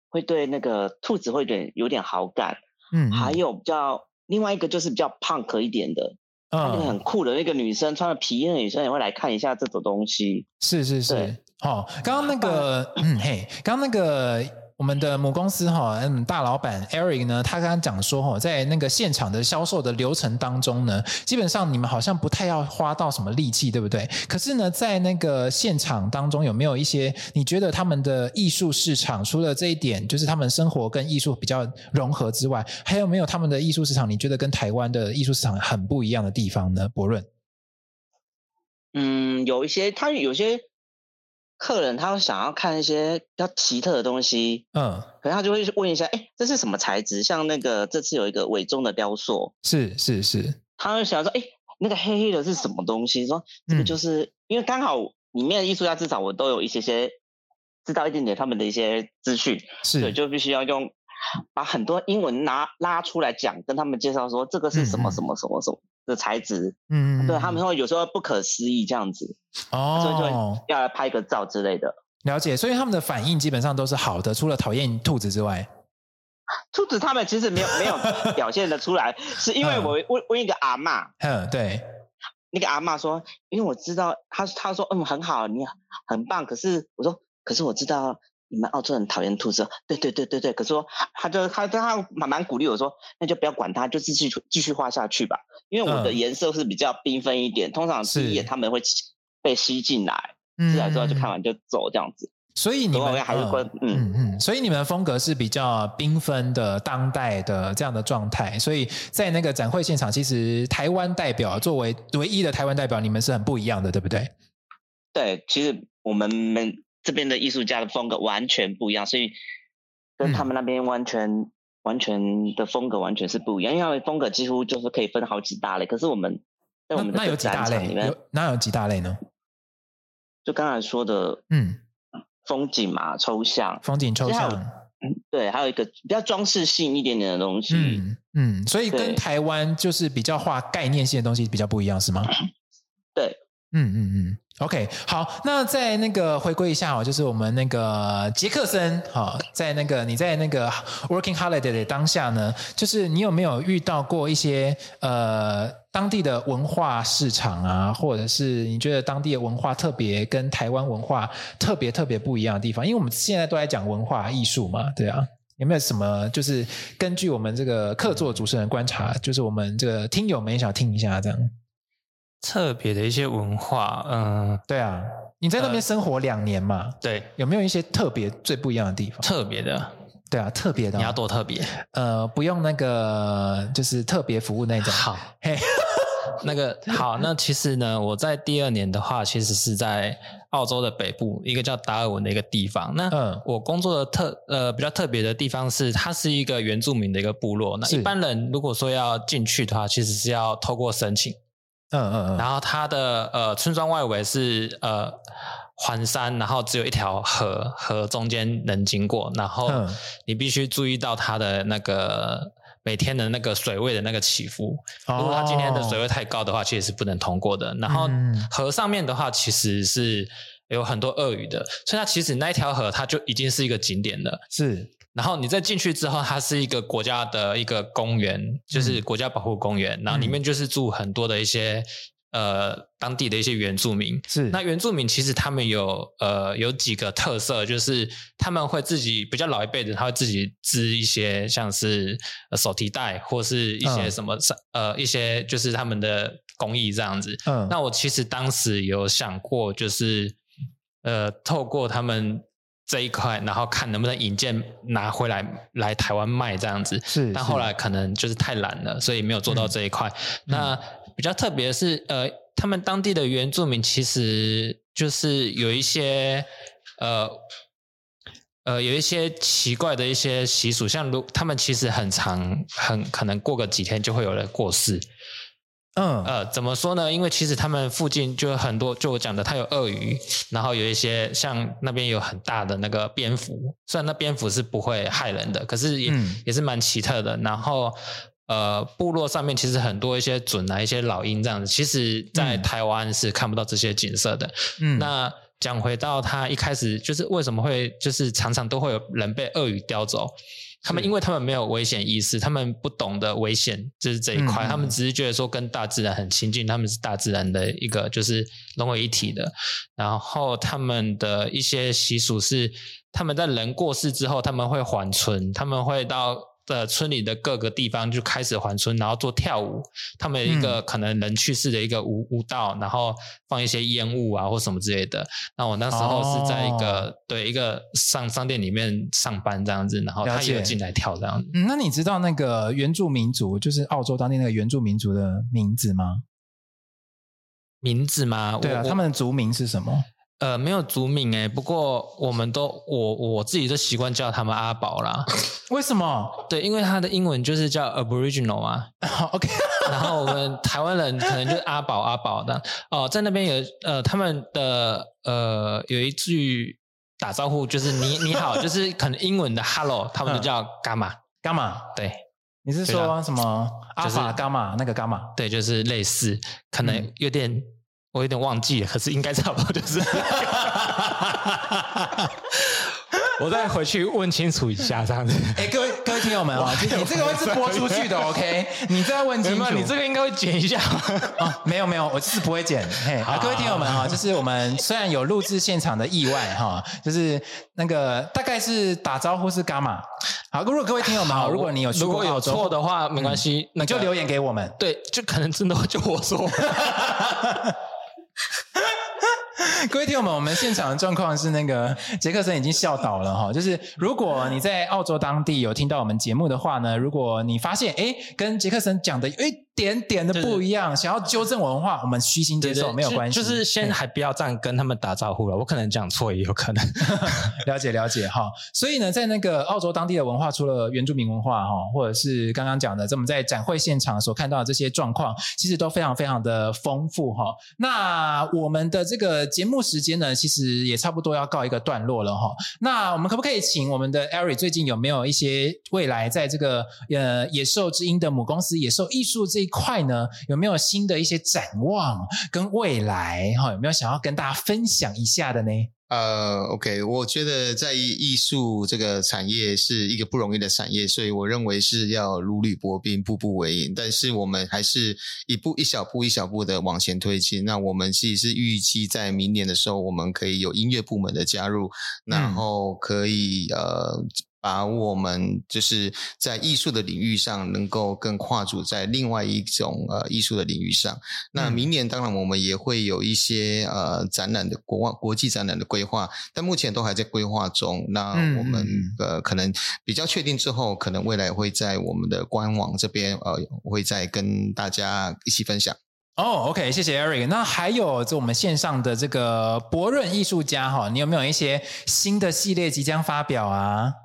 E: 会对那个兔子会有点有点好感。嗯，嗯。还有比较另外一个就是比较 punk 一点的。那个很酷的那个女生，穿了皮衣的女生也会来看一下这种东西。
A: 是是是，好，刚刚那个，嗯嘿，刚刚那个。我们的母公司哈，嗯，大老板 Eric 呢，他刚刚讲说哈，在那个现场的销售的流程当中呢，基本上你们好像不太要花到什么力气，对不对？可是呢，在那个现场当中，有没有一些你觉得他们的艺术市场，除了这一点，就是他们生活跟艺术比较融合之外，还有没有他们的艺术市场？你觉得跟台湾的艺术市场很不一样的地方呢？博润？
E: 嗯，有一些，他有些。客人他会想要看一些比较奇特的东西，嗯，可能他就会问一下，哎，这是什么材质？像那个这次有一个伪装的雕塑，
A: 是是是，
E: 他会想说，哎，那个黑黑的是什么东西？说这个就是、嗯、因为刚好里面的艺术家至少我都有一些些知道一点点他们的一些资讯，是，对，就必须要用把很多英文拿拉出来讲，跟他们介绍说这个是什么什么什么什么。的材质，嗯，对他们会有时候不可思议这样子，哦，所以就要来拍个照之类的。
A: 了解，所以他们的反应基本上都是好的，除了讨厌兔子之外。
E: 兔子他们其实没有没有 表现得出来，是因为我问问一个阿嬷，
A: 嗯，对，
E: 那个阿嬷说，因为我知道，他他说嗯很好，你很棒，可是我说，可是我知道。你们澳洲人讨厌兔子，对对对对对。可是说，他就他他蛮蛮鼓励我说，那就不要管它，就继续继续画下去吧。因为我的颜色是比较缤纷一点，嗯、通常第一眼他们会被吸进来，进来之后就看完就走这样子。
A: 所以你们
E: 还是会嗯
A: 嗯嗯，所以你们的风格是比较缤纷的、当代的这样的状态。所以在那个展会现场，其实台湾代表作为唯一的台湾代表，你们是很不一样的，对不对？
E: 对，其实我们们这边的艺术家的风格完全不一样，所以跟他们那边完全、嗯、完全的风格完全是不一样。因为风格几乎就是可以分好几大类，可是我们在我们的
A: 那有几大类？有那有几大类呢？
E: 就刚才说的，嗯。风景嘛，抽象，
A: 风景抽象，
E: 嗯，对，还有一个比较装饰性一点点的东西，
A: 嗯嗯，所以跟台湾就是比较画概念性的东西比较不一样，是吗？
E: 对，
A: 嗯嗯嗯。OK，好，那在那个回归一下哦，就是我们那个杰克森，哈，在那个你在那个 Working Holiday 的当下呢，就是你有没有遇到过一些呃当地的文化市场啊，或者是你觉得当地的文化特别跟台湾文化特别特别不一样的地方？因为我们现在都在讲文化艺术嘛，对啊，有没有什么就是根据我们这个客座主持人观察，就是我们这个听友们也想听一下这样。
B: 特别的一些文化，嗯，
A: 对啊，你在那边生活两年嘛，
B: 呃，对，
A: 有没有一些特别最不一样的地方？
B: 特别的，
A: 对啊，特别的，
B: 你要多特别？
A: 呃，不用那个，就是特别服务那种。
B: 好，嘿，那个好，那其实呢，我在第二年的话，其实是在澳洲的北部一个叫达尔文的一个地方。那嗯，我工作的特呃比较特别的地方是，它是一个原住民的一个部落。那一般人如果说要进去的话，其实是要透过申请。
A: 嗯嗯嗯，
B: 然后它的呃村庄外围是呃环山，然后只有一条河，河中间能经过，然后你必须注意到它的那个每天的那个水位的那个起伏。如果它今天的水位太高的话，其实是不能通过的。然后河上面的话，其实是有很多鳄鱼的，所以它其实那一条河它就已经是一个景点了。
A: 是。
B: 然后你再进去之后，它是一个国家的一个公园，就是国家保护公园。嗯、然后里面就是住很多的一些呃当地的一些原住民。
A: 是，
B: 那原住民其实他们有呃有几个特色，就是他们会自己比较老一辈的，他会自己织一些像是手提袋或是一些什么、嗯、呃一些就是他们的工艺这样子。嗯，那我其实当时有想过，就是呃透过他们。这一块，然后看能不能引荐拿回来来台湾卖这样子。
A: 是，
B: 但后来可能就是太懒了，所以没有做到这一块。嗯、那比较特别的是，呃，他们当地的原住民其实就是有一些，呃，呃，有一些奇怪的一些习俗，像如他们其实很长，很可能过个几天就会有人过世。
A: 嗯
B: 呃，怎么说呢？因为其实他们附近就有很多，就我讲的，它有鳄鱼，然后有一些像那边有很大的那个蝙蝠，虽然那蝙蝠是不会害人的，可是也、嗯、也是蛮奇特的。然后呃，部落上面其实很多一些隼啊，一些老鹰这样子，其实在台湾是看不到这些景色的。嗯，那讲回到他一开始，就是为什么会就是常常都会有人被鳄鱼叼走。他们因为他们没有危险意识，他们不懂得危险就是这一块，嗯、他们只是觉得说跟大自然很亲近，他们是大自然的一个就是融为一体的。然后他们的一些习俗是，他们在人过世之后，他们会缓存，他们会到。的村里的各个地方就开始还村，然后做跳舞。他们一个可能人去世的一个舞舞蹈，然后放一些烟雾啊或什么之类的。那我那时候是在一个、哦、对一个商商店里面上班这样子，然后他也有进来跳这样子。
A: 嗯，那你知道那个原住民族，就是澳洲当地那个原住民族的名字吗？
B: 名字吗？
A: 对啊，他们的族名是什么？
B: 呃，没有族名诶，不过我们都我我自己都习惯叫他们阿宝啦。
A: 为什么？
B: 对，因为他的英文就是叫 Aboriginal 嘛。
A: OK，
B: 然后我们 台湾人可能就是阿宝阿宝的哦，在那边有呃他们的呃有一句打招呼就是你你好，就是可能英文的 Hello，他们就叫 Gamma
A: Gamma。
B: 对，
A: 你是说什么阿法 Gamma 那个 Gamma？
B: 对，就是类似，可能有点。嗯我有点忘记了，可是应该差不多就是。我再回去问清楚一下，这样子。
A: 哎，各位各位听友们啊，你这个会是播出去的，OK？你再问清楚，
B: 你这个应该会剪一下。
A: 哦，没有没有，我就是不会剪。嘿，好，各位听友们啊，就是我们虽然有录制现场的意外哈，就是那个大概是打招呼是伽马？好，如果各位听友们，好，如果你有
B: 如果有错的话，没关系，
A: 你就留言给我们。
B: 对，就可能真的就我说。
A: 各位听友们，我们现场的状况是那个杰克森已经笑倒了哈。就是如果你在澳洲当地有听到我们节目的话呢，如果你发现哎跟杰克森讲的哎。点点的不一样，想要纠正文化，我们虚心接受，没有关系。
B: 就是先还不要这样跟他们打招呼了，我可能讲错也有可能。
A: 了解了解哈，所以呢，在那个澳洲当地的文化，除了原住民文化哈，或者是刚刚讲的，这我们在展会现场所看到的这些状况，其实都非常非常的丰富哈。那我们的这个节目时间呢，其实也差不多要告一个段落了哈。那我们可不可以请我们的 Eric 最近有没有一些未来在这个呃野兽之音的母公司野兽艺术这？一块呢，有没有新的一些展望跟未来哈？有没有想要跟大家分享一下的呢？
C: 呃，OK，我觉得在艺术这个产业是一个不容易的产业，所以我认为是要如履薄冰、步步为营。但是我们还是一步一小步、一小步的往前推进。那我们其实是预期在明年的时候，我们可以有音乐部门的加入，然后可以、嗯、呃。把我们就是在艺术的领域上，能够更跨足在另外一种呃艺术的领域上。那明年当然我们也会有一些呃展览的国外国际展览的规划，但目前都还在规划中。那我们呃可能比较确定之后，可能未来会在我们的官网这边呃会再跟大家一起分享。
A: 哦，OK，谢谢 Eric。那还有就我们线上的这个博润艺术家哈，你有没有一些新的系列即将发表啊？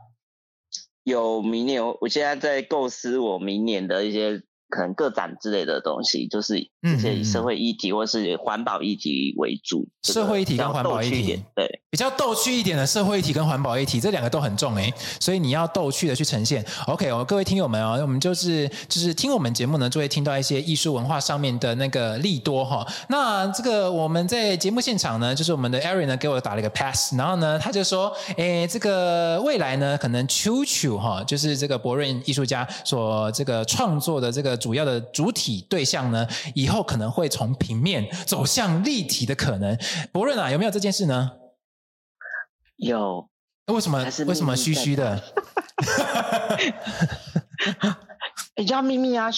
E: 有明年，我现在在构思我明年的一些可能个展之类的东西，就是这些以社会议题或是环保议题为主。
A: 社会议题跟环保议题，
E: 对。
A: 比较逗趣一点的社会议题跟环保议题，这两个都很重诶，所以你要逗趣的去呈现。OK，哦，各位听友们哦，我们就是就是听我们节目呢，就会听到一些艺术文化上面的那个利多哈。那这个我们在节目现场呢，就是我们的 Aaron 呢给我打了一个 pass，然后呢他就说，诶，这个未来呢，可能 Chuchu 哈，就是这个博润艺术家所这个创作的这个主要的主体对象呢，以后可能会从平面走向立体的可能。博润啊，有没有这件事呢？
E: 有，
A: 为什么？为什么虚虚的？
E: 你叫秘密啊，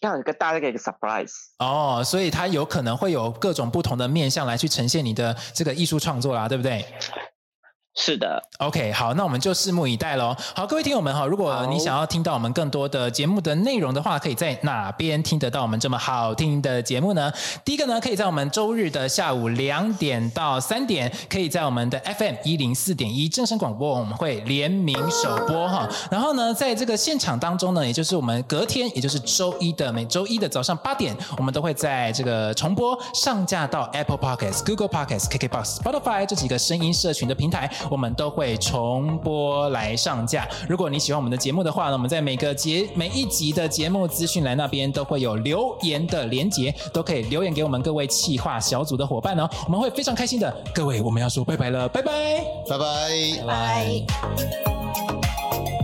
E: 要有个大概一个 surprise
A: 哦，所以它有可能会有各种不同的面向来去呈现你的这个艺术创作啦，对不对？
E: 是的
A: ，OK，好，那我们就拭目以待喽。好，各位听友们哈，如果你想要听到我们更多的节目的内容的话，可以在哪边听得到我们这么好听的节目呢？第一个呢，可以在我们周日的下午两点到三点，可以在我们的 FM 一零四点一正声广播，我们会联名首播哈。然后呢，在这个现场当中呢，也就是我们隔天，也就是周一的每周一的早上八点，我们都会在这个重播上架到 Apple Podcasts、Google Podcasts、KKBox、Spotify 这几个声音社群的平台。我们都会重播来上架。如果你喜欢我们的节目的话呢，我们在每个节每一集的节目资讯栏那边都会有留言的连结，都可以留言给我们各位企划小组的伙伴哦，我们会非常开心的。各位，我们要说拜拜了，拜拜，
C: 拜拜，拜拜。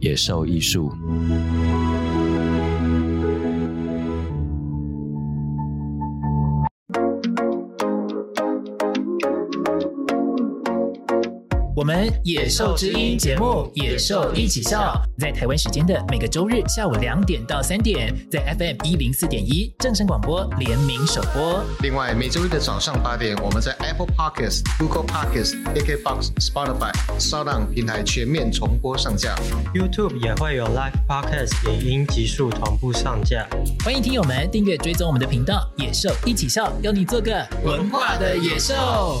G: 野兽
A: 艺术。野兽之音节目《野兽一起笑》在台湾时间的每个周日下午两点到三点，在 FM 一零四点一正声广播联名首播。
C: 另外，每周日的早上八点，我们在 Apple Podcasts、Google Podcasts、KKBox、Spotify、SoundOn 平台全面重播上架。
F: YouTube 也会有 Live Podcast 影音极速同步上架。
A: 欢迎听友们订阅追踪我们的频道《野兽一起笑》，邀你做个文化的野兽。